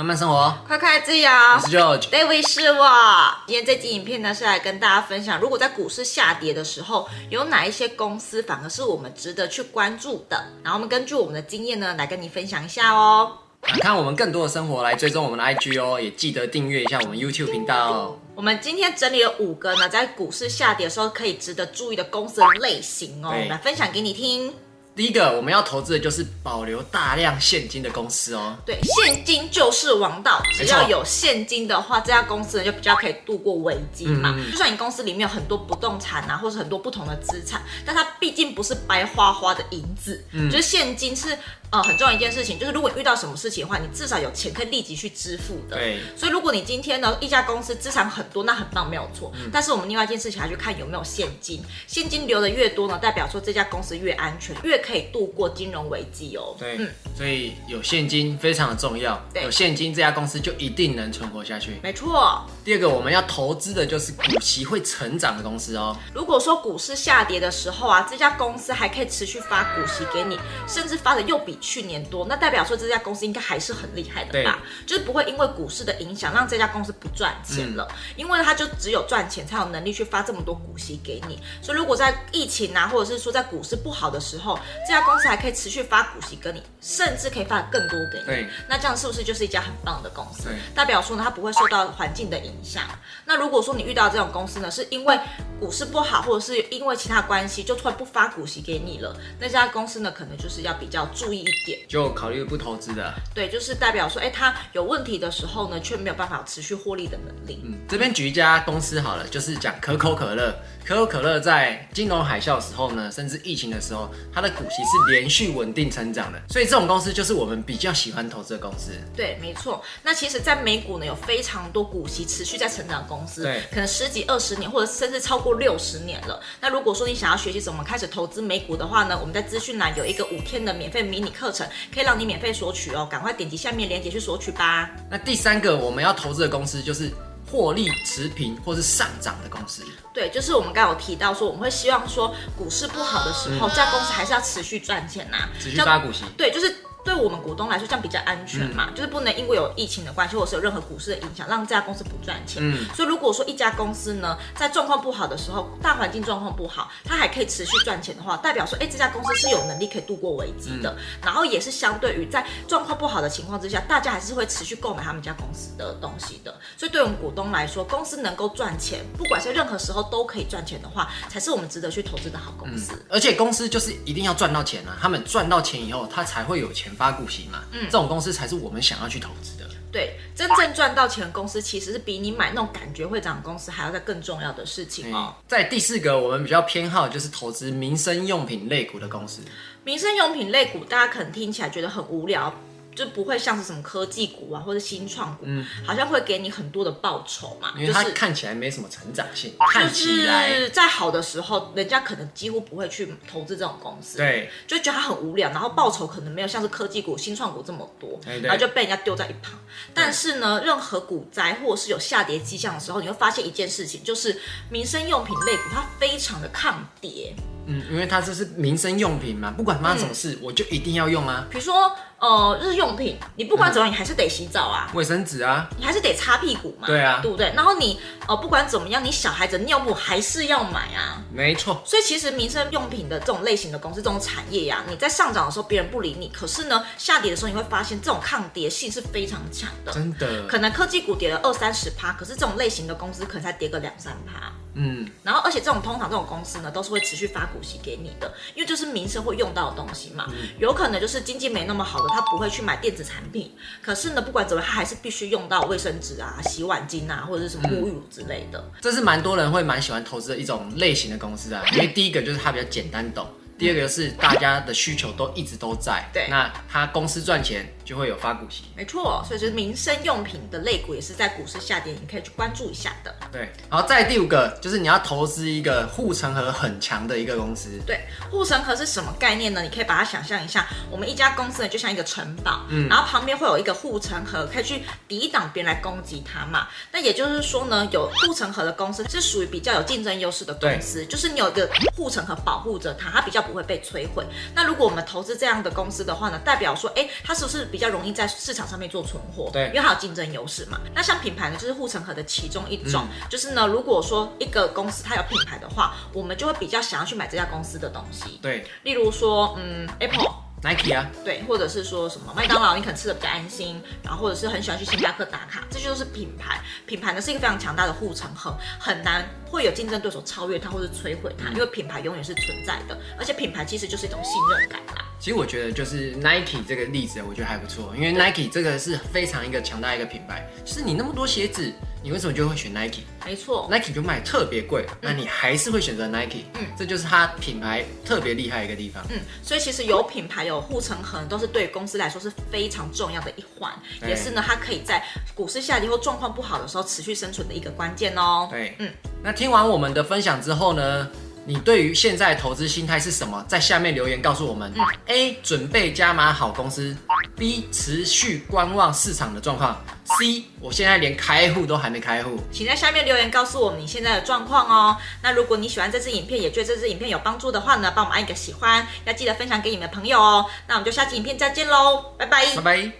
慢慢生活，快快自由。我是 George，David 是我。今天这集影片呢，是来跟大家分享，如果在股市下跌的时候，有哪一些公司反而是我们值得去关注的。然后我们根据我们的经验呢，来跟你分享一下哦。想看我们更多的生活，来追踪我们的 IG 哦，也记得订阅一下我们 YouTube 频道哦。我们今天整理了五个呢，在股市下跌的时候可以值得注意的公司的类型哦，来分享给你听。第一个我们要投资的就是保留大量现金的公司哦。对，现金就是王道，只要有现金的话，这家公司呢就比较可以度过危机嘛。嗯、就算你公司里面有很多不动产啊，或是很多不同的资产，但它毕竟不是白花花的银子，嗯、就是现金是。呃，很重要一件事情就是，如果遇到什么事情的话，你至少有钱可以立即去支付的。对。所以，如果你今天呢，一家公司资产很多，那很棒，没有错。嗯。但是我们另外一件事情还要去看有没有现金，现金流的越多呢，代表说这家公司越安全，越可以度过金融危机哦。对。嗯。所以有现金非常的重要。对。有现金，这家公司就一定能存活下去。没错。第二个我们要投资的就是股息会成长的公司哦。如果说股市下跌的时候啊，这家公司还可以持续发股息给你，甚至发的又比去年多，那代表说这家公司应该还是很厉害的吧？就是不会因为股市的影响让这家公司不赚钱了，嗯、因为它就只有赚钱才有能力去发这么多股息给你。所以如果在疫情啊，或者是说在股市不好的时候，这家公司还可以持续发股息给你，甚至可以发更多给你。那这样是不是就是一家很棒的公司？对，代表说呢，它不会受到环境的影响。那如果说你遇到这种公司呢，是因为股市不好，或者是因为其他关系，就突然不发股息给你了，那家公司呢，可能就是要比较注意一点，就考虑不投资的，对，就是代表说，哎，它有问题的时候呢，却没有办法持续获利的能力。嗯，这边举一家公司好了，就是讲可口可乐。可口可乐在金融海啸的时候呢，甚至疫情的时候，它的股息是连续稳定成长的，所以这种公司就是我们比较喜欢投资的公司。对，没错。那其实，在美股呢，有非常多股息持续在成长的公司，对，可能十几、二十年，或者甚至超过六十年了。那如果说你想要学习怎么开始投资美股的话呢，我们在资讯栏有一个五天的免费迷你课程，可以让你免费索取哦，赶快点击下面链接去索取吧。那第三个我们要投资的公司就是。获利持平或是上涨的公司，对，就是我们刚有提到说，我们会希望说，股市不好的时候，这家公司还是要持续赚钱呐、持续发股息，对，就是。对我们股东来说，这样比较安全嘛，嗯、就是不能因为有疫情的关系，或者是有任何股市的影响，让这家公司不赚钱。嗯，所以如果说一家公司呢，在状况不好的时候，大环境状况不好，它还可以持续赚钱的话，代表说，哎，这家公司是有能力可以度过危机的。嗯、然后也是相对于在状况不好的情况之下，大家还是会持续购买他们家公司的东西的。所以对我们股东来说，公司能够赚钱，不管是任何时候都可以赚钱的话，才是我们值得去投资的好公司。嗯、而且公司就是一定要赚到钱啊，他们赚到钱以后，他才会有钱发股息嘛。嗯，这种公司才是我们想要去投资的。对，真正赚到钱的公司，其实是比你买那种感觉会涨的公司还要再更重要的事情哦。在第四个，我们比较偏好就是投资民生用品类股的公司。民生用品类股，大家可能听起来觉得很无聊。就不会像是什么科技股啊，或者新创股，嗯，好像会给你很多的报酬嘛，因为它看起来没什么成长性，看起来。在好的时候，人家可能几乎不会去投资这种公司，对，就觉得它很无聊，然后报酬可能没有像是科技股、新创股这么多，然后就被人家丢在一旁。但是呢，任何股灾或者是有下跌迹象的时候，你会发现一件事情，就是民生用品类股它非常的抗跌。嗯，因为它这是民生用品嘛，不管发生什么事，嗯、我就一定要用啊。比如说，呃，日用品，你不管怎么样，你还是得洗澡啊，卫生纸啊，你还是得擦屁股嘛，对啊，对不对？然后你，呃，不管怎么样，你小孩子尿布还是要买啊，没错。所以其实民生用品的这种类型的公司，这种产业呀、啊，你在上涨的时候别人不理你，可是呢，下跌的时候你会发现这种抗跌性是非常强的，真的。可能科技股跌了二三十趴，可是这种类型的公司可能才跌个两三趴。嗯，然后而且这种通常这种公司呢，都是会持续发股息给你的，因为就是民生会用到的东西嘛。嗯、有可能就是经济没那么好的，他不会去买电子产品，可是呢，不管怎么，他还是必须用到卫生纸啊、洗碗巾啊，或者是什么沐浴乳之类的。嗯、这是蛮多人会蛮喜欢投资的一种类型的公司啊，因为第一个就是它比较简单懂，第二个是大家的需求都一直都在。对，那他公司赚钱。就会有发股息，没错，所以就是民生用品的类股也是在股市下跌，你可以去关注一下的。对，然后再第五个就是你要投资一个护城河很强的一个公司。对，护城河是什么概念呢？你可以把它想象一下，我们一家公司呢就像一个城堡，嗯，然后旁边会有一个护城河，可以去抵挡别人来攻击它嘛。那也就是说呢，有护城河的公司是属于比较有竞争优势的公司，就是你有一个护城河保护着它，它比较不不会被摧毁。那如果我们投资这样的公司的话呢，代表说，哎，它是不是比较容易在市场上面做存货？对，因为它有竞争优势嘛。那像品牌呢，就是护城河的其中一种，嗯、就是呢，如果说一个公司它有品牌的话，我们就会比较想要去买这家公司的东西。对，例如说，嗯，Apple。Nike 啊，对，或者是说什么麦当劳，你可能吃的比较安心，然后或者是很喜欢去星巴克打卡，这就是品牌。品牌呢是一个非常强大的护城河，很难会有竞争对手超越它或者摧毁它，因为品牌永远是存在的，而且品牌其实就是一种信任感啦。其实我觉得就是 Nike 这个例子，我觉得还不错，因为 Nike 这个是非常一个强大一个品牌，就是你那么多鞋子。你为什么就会选 Nike？没错，Nike 就卖特别贵，嗯、那你还是会选择 Nike。嗯，这就是它品牌特别厉害一个地方。嗯，所以其实有品牌、有护城河，都是对公司来说是非常重要的一环，也是呢，它可以在股市下跌或状况不好的时候持续生存的一个关键哦。对，嗯，那听完我们的分享之后呢？你对于现在投资心态是什么？在下面留言告诉我们。A 准备加码好公司，B 持续观望市场的状况，C 我现在连开户都还没开户。请在下面留言告诉我们你现在的状况哦。那如果你喜欢这支影片，也觉得这支影片有帮助的话呢，帮我们按一个喜欢，要记得分享给你们的朋友哦。那我们就下期影片再见喽，拜拜，拜拜。